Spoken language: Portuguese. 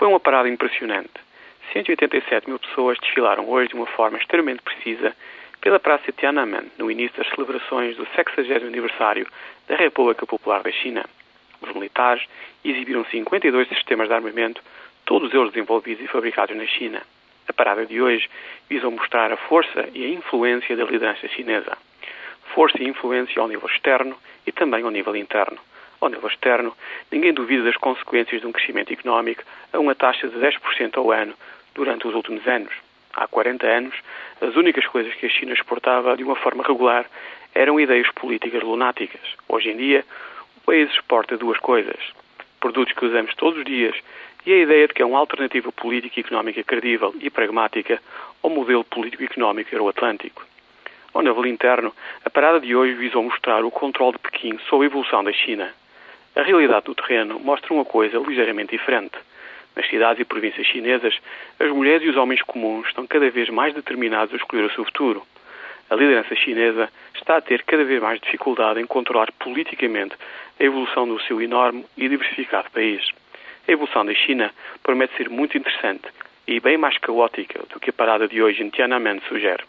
Foi uma parada impressionante. 187 mil pessoas desfilaram hoje de uma forma extremamente precisa pela Praça Tiananmen, no início das celebrações do 60 aniversário da República Popular da China. Os militares exibiram 52 sistemas de armamento, todos eles desenvolvidos e fabricados na China. A parada de hoje visa mostrar a força e a influência da liderança chinesa. Força e influência ao nível externo e também ao nível interno. Ao nível externo, ninguém duvida das consequências de um crescimento económico a uma taxa de 10% ao ano durante os últimos anos. Há 40 anos, as únicas coisas que a China exportava de uma forma regular eram ideias políticas lunáticas. Hoje em dia, o país exporta duas coisas: produtos que usamos todos os dias e a ideia de que é uma alternativa política e económica credível e pragmática ao modelo político-económico euroatlântico. Ao nível interno, a parada de hoje visou mostrar o controle de Pequim sobre a evolução da China. A realidade do terreno mostra uma coisa ligeiramente diferente. Nas cidades e províncias chinesas, as mulheres e os homens comuns estão cada vez mais determinados a escolher o seu futuro. A liderança chinesa está a ter cada vez mais dificuldade em controlar politicamente a evolução do seu enorme e diversificado país. A evolução da China promete ser muito interessante e bem mais caótica do que a parada de hoje em Tiananmen sugere.